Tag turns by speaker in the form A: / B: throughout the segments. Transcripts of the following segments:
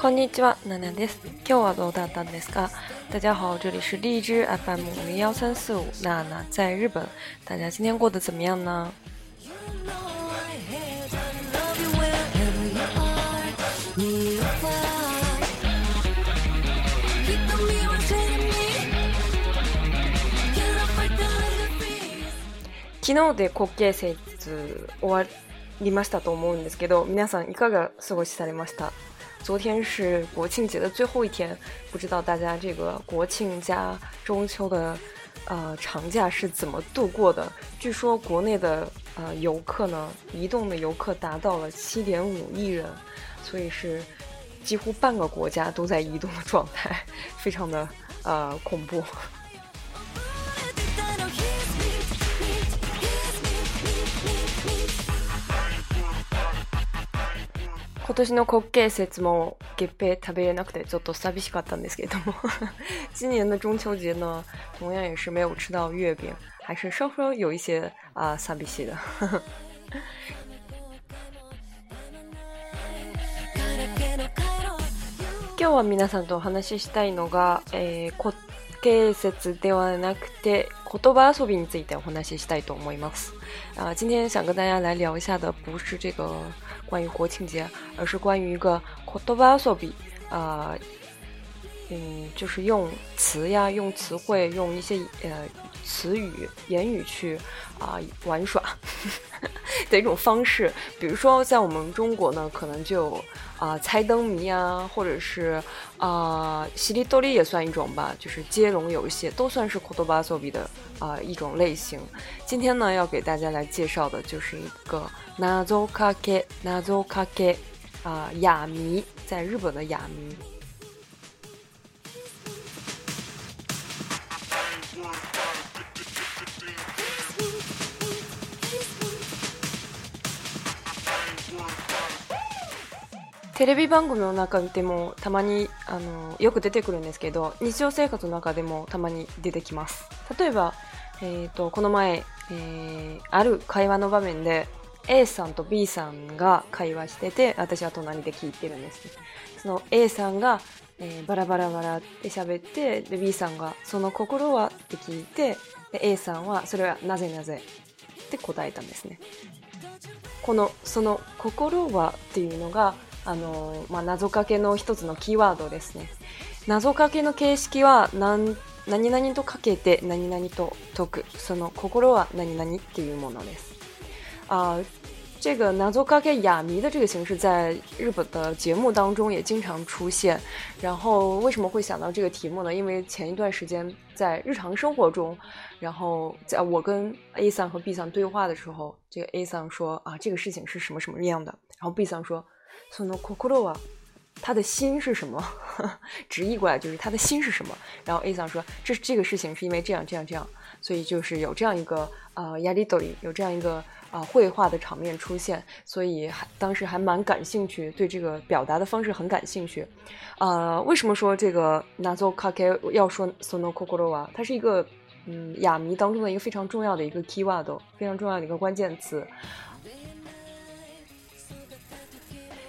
A: こんにちは、ナナです。今日はどうだったんですか？大家好，这里是荔枝 FM 零幺三四五，娜娜在日本。大家今天过得怎么样呢？昨日，国庆終わりましたと思うんですけど、皆さんいかが過ごしされました？昨天是国庆节的最后一天，不知道大家这个国庆加中秋的，呃，长假是怎么度过的？据说国内的，呃，游客呢，移动的游客达到了七点五亿人，所以是几乎半个国家都在移动的状态，非常的，呃，恐怖。今年の国慶節も月餅食べれなくてちょっと寂しかったんですけれども 今年の中秋节呢，同样也是没有吃到月饼，还是稍有一些啊寂しい 今日は皆さんとお話ししたいのが、えー、こ建説ではなくて言葉遊びについてお話ししたいと思います。啊、今天想跟大家来聊一下的不是这个关于国庆节，而是关于一个言葉遊び啊、呃、嗯，就是用词呀，用词汇，用一些呃词语、言语去啊玩耍的一种方式。比如说，在我们中国呢，可能就啊猜灯谜啊，或者是啊西里斗笠也算一种吧，就是接龙游戏，都算是库多巴索比的啊一种类型。今天呢，要给大家来介绍的就是一个纳邹卡克纳邹卡克啊哑谜，在日本的哑谜。テレビ番組の中でもたまにあのよく出てくるんですけど日常生活の中でもたまに出てきます例えば、えーと、この前、えー、ある会話の場面で A さんと B さんが会話してて私は隣で聞いてるんですその A さんが、えー、バラバラバラって喋ってで B さんが「その心は?」って聞いてで A さんは「それはなぜなぜ?」って答えたんですねこの「その心は?」っていうのが「あのま謎掛けの一つのキーワードですね。謎掛けの形式はなん何々と掛けて何々と得その心は何々というものです。啊，这个謎掛け、謎謎的这个形式在日本的节目当中也经常出现。然后为什么会想到这个题目呢？因为前一段时间在日常生活中，然后在我跟 A 三和 B 三对话的时候，这个 A 三说啊这个事情是什么什么样的，然后 B 三说。sono k o 他的心是什么？直译过来就是他的心是什么？然后 a 桑说，这这个事情是因为这样这样这样，所以就是有这样一个呃 y a d i 有这样一个啊绘画的场面出现，所以还当时还蛮感兴趣，对这个表达的方式很感兴趣。呃，为什么说这个 nazo kake 要说 sono kokoro 啊？它是一个嗯哑谜当中的一个非常重要的一个 key word，非常重要的一个关键词。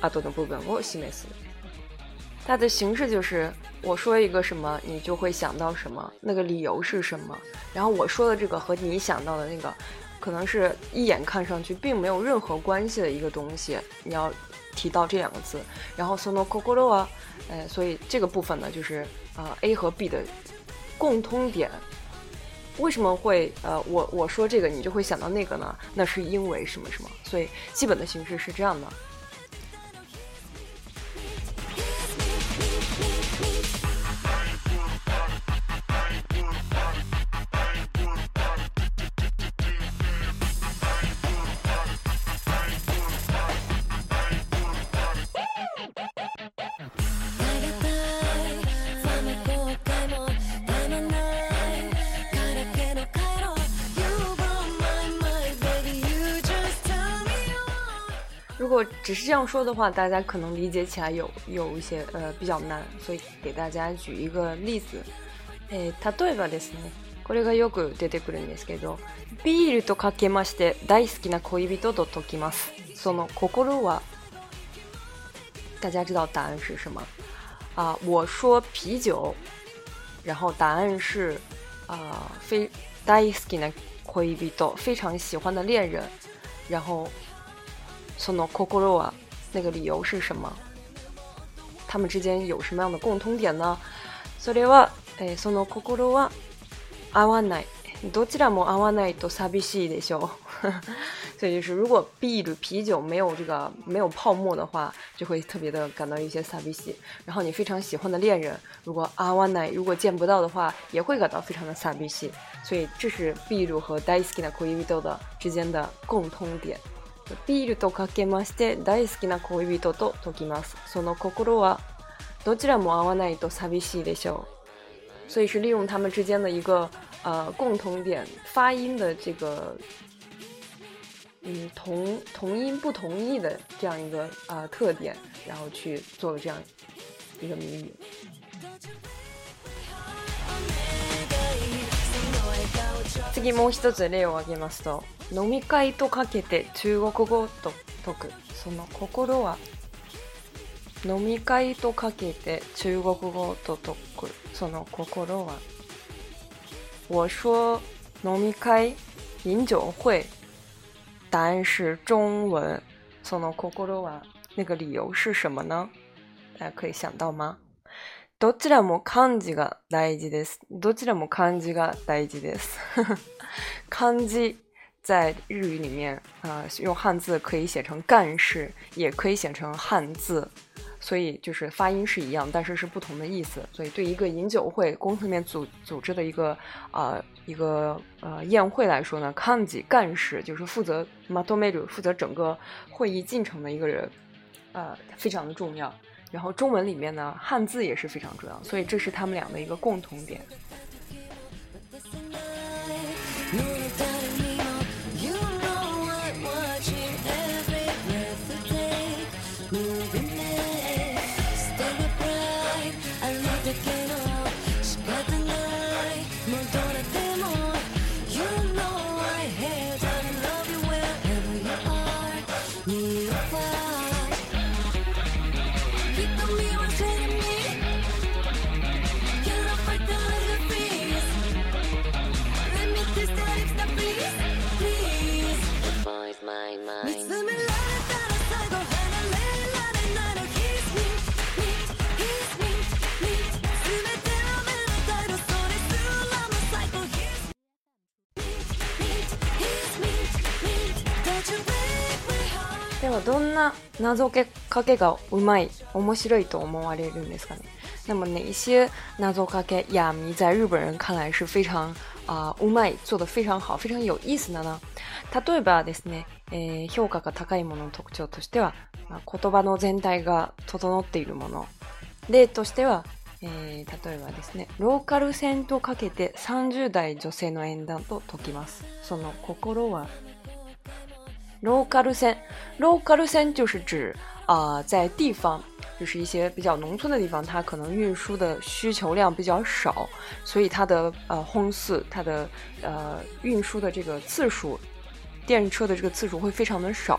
A: 啊，对的部分我细没说，它的形式就是我说一个什么，你就会想到什么，那个理由是什么，然后我说的这个和你想到的那个，可能是一眼看上去并没有任何关系的一个东西，你要提到这两个字，然后 sono c o c o r o 啊，哎，所以这个部分呢，就是啊 A 和 B 的共通点，为什么会呃我我说这个你就会想到那个呢？那是因为什么什么？所以基本的形式是这样的。如果只是这样说的话，大家可能理解起来有有一些呃比较难，所以给大家举一个例子。诶，它对吧？ですね。これがよく出てくるんですけど、ビールとかけまして大好きな恋人とときます。その心は，大家知道答案是什么？啊，我说啤酒，然后答案是啊，非大好きな恋人，非常喜欢的恋人，然后。その心は、那个理由是什么？他们之间有什么样的共通点呢？それは、诶，その心は合わない。どちらも合わないと寂しいでしょう。所以就是，如果啤酒啤酒没有这个没有泡沫的话，就会特别的感到一些寂寂。然后你非常喜欢的恋人，如果合わない，如果见不到的话，也会感到非常的寂寂。所以这是啤酒和ダイスキな恋人的之间的共通点。ビールとかけまして大好きな恋人と解きます。その心はどちらも合わないと寂しいでしょう。所以是利用他们之间的一个呃共同点，发音的这个嗯同同音不同意的这样一个呃、特点，然后去做了这样一个谜语。次もう一つ例を挙げますと飲み会とかけて中国語と解くその心は飲み会とかけて中国語と解くその心は我说飲み会飲酒会但是中文その心は那个理由是什么呢？大家可以想到吗？どちらも漢字が大事です。どちらも漢字が大事です。漢字在日语里面，啊，用汉字可以写成“干事”，也可以写成汉字，所以就是发音是一样，但是是不同的意思。所以对一个饮酒会、公司里面组组织的一个啊一个呃宴会来说呢，“干事”干事就是负责マドメル负责整个会议进程的一个人，呃，非常的重要。然后中文里面呢，汉字也是非常重要，所以这是他们俩的一个共同点。ではどんな謎かけがうまい面白いと思われるんですかね那么哪些謎かけや谜在日本人看来是非常あうまい做得非常好非常有意思なな例えばですね、えー、評価が高いものの特徴としては、まあ、言葉の全体が整っているもの例としては、えー、例えばですねローカル線とかけて30代女性の縁談と解きますその心は No Garu 线，No Garu n 就是指啊，在地方，就是一些比较农村的地方，它可能运输的需求量比较少，所以它的呃轰四，它的呃运输的这个次数，电车的这个次数会非常的少，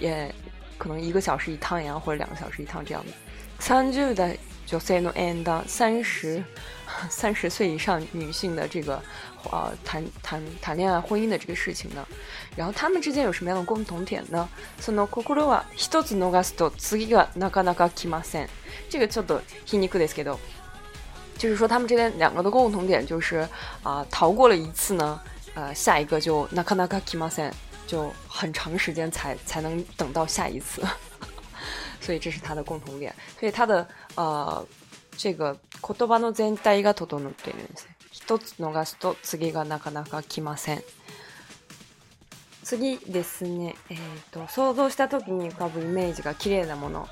A: 也可能一个小时一趟呀，或者两个小时一趟这样的。三就的。就 s e y no a n d 三十 三十岁以上女性的这个呃谈谈谈恋爱婚姻的这个事情呢，然后他们之间有什么样的共同点呢？その心は一つ逃すと次がなかなか来ません。这个有点皮肉ですけど，就是说他们这边两个的共同点就是啊，逃过了一次呢，呃，下一个就なかなか来ません，就很长时间才才能等到下一次，所以这是他的共同点，所以他的。あ違う、言葉の全体が整っているんですね。一つ逃すと次がなかなか来ません。次ですね、えっ、ー、と、想像した時に浮かぶイメージが綺麗なもの。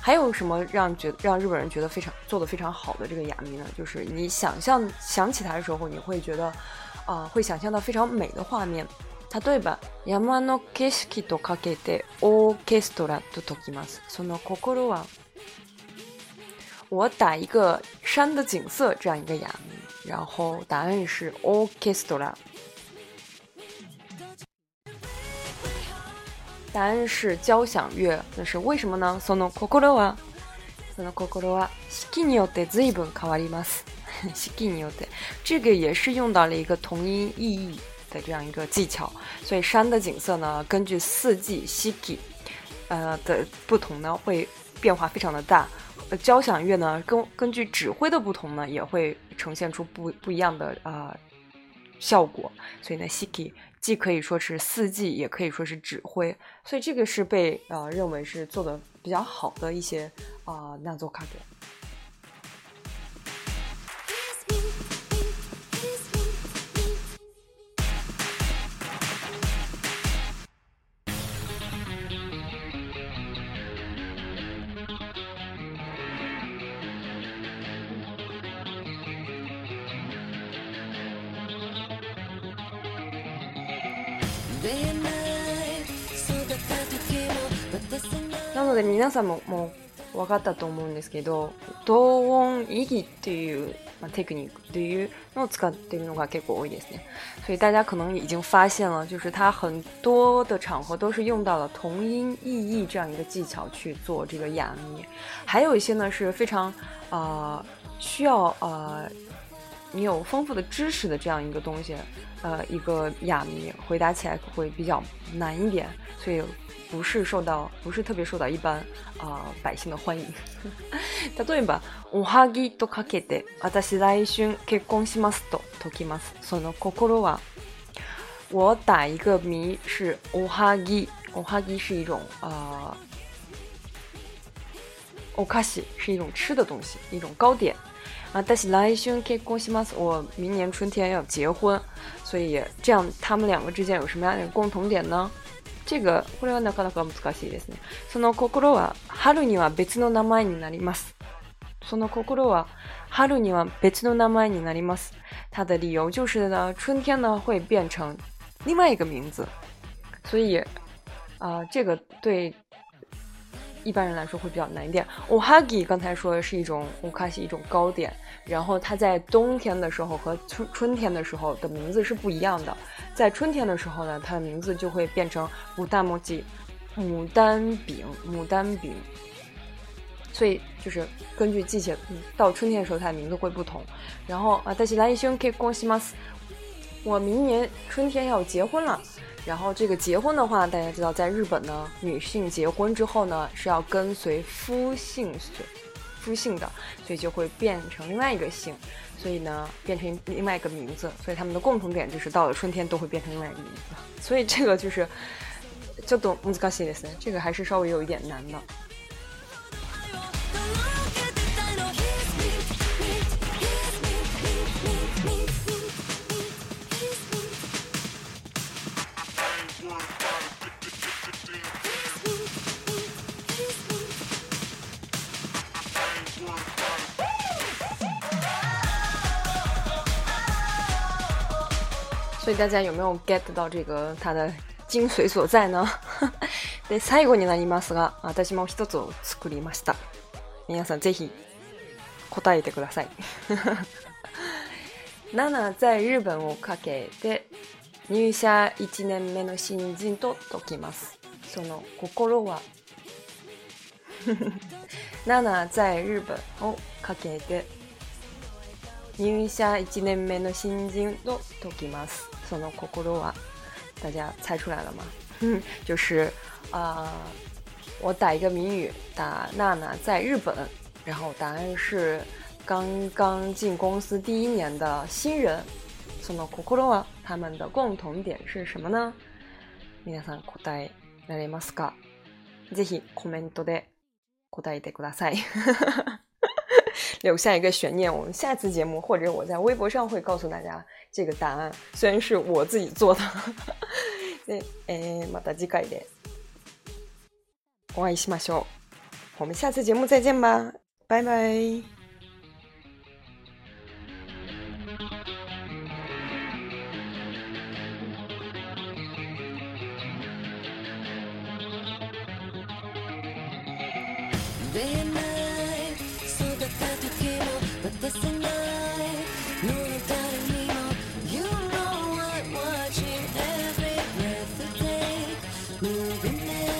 A: 还有什么让觉让日本人觉得非常做得非常好的这个哑谜呢？就是你想象想起它的时候，你会觉得，啊、呃，会想象到非常美的画面。例えば、山の景色とかけてオーケストラと解きます。その心は我打一个山的景色这样一个哑谜，然后答案是 orchestral，答案是交响乐。那是为什么呢？sono kokoro wa，sono kokoro wa，suki ni o de z s u i b u kawaimasu，suki ni o de，这个也是用到了一个同音异义的这样一个技巧。所以山的景色呢，根据四季 suki 呃的不同呢，会变化非常的大。呃，交响乐呢，根根据指挥的不同呢，也会呈现出不不一样的啊效果。所以呢，Siki 既可以说是四季，也可以说是指挥。所以这个是被呃认为是做的比较好的一些啊那祖卡歌。所以大家可能已经发现了，就是他很多的场合都是用到了同音异义这样一个技巧去做这个哑谜，还有一些呢是非常呃需要呃你有丰富的知识的这样一个东西。呃，一个哑谜回答起来会比较难一点，所以不是受到不是特别受到一般啊百姓的欢迎。例えば、おはぎとかけて、私来春結婚しますと解きます。その心は，我打一个谜是おはぎ，おはぎ是一种啊，お菓子是一种吃的东西，一种糕点啊。但是来春結婚します，我明年春天要结婚。所以这样他们两个之间有什么样的共同点呢？这个これはなかなか難しいですね。その心は春には別の名前になります。その心は春には別の名前になります。它的理由就是呢，春天呢会变成另外一个名字。所以啊、呃，这个对一般人来说会比较难一点。o h a g i 刚才说的是一种 k a s h i 一种糕点，然后它在冬天的时候和春春天的时候的名字是不一样的。在春天的时候呢，它的名字就会变成牡丹 j i 牡丹饼，牡丹饼。所以就是根据季节，到春天的时候它的名字会不同。然后啊，但是蓝衣兄可以恭喜吗？我明年春天要结婚了，然后这个结婚的话，大家知道，在日本呢，女性结婚之后呢，是要跟随夫姓随夫姓的，所以就会变成另外一个姓，所以呢，变成另外一个名字，所以他们的共同点就是到了春天都会变成另外一个名字，所以这个就是就懂 m u z u a s 这个还是稍微有一点难的。所以大家有没有 get 到这个它的精髓所在呢？で最後になりますが、私も一つを作りました。皆さんぜひ答えてください。7 在日本をかけて入社1年目の新人と解きます。その心は7 在日本をかけて入社1年目の新人と解きます。送到 o 酷罗 a 大家猜出来了吗？就是啊，我打一个谜语，打娜娜在日本，然后答案是刚刚进公司第一年的新人。送到 o 酷罗 a 他们的共同点是什么呢？皆さん答えられますか？ぜひコメントで答えてください。留下一个悬念，我们下次节目或者我在微博上会告诉大家这个答案，虽然是我自己做的。那 诶，また次回で、お会いしましょう。次節目再見吧，拜拜。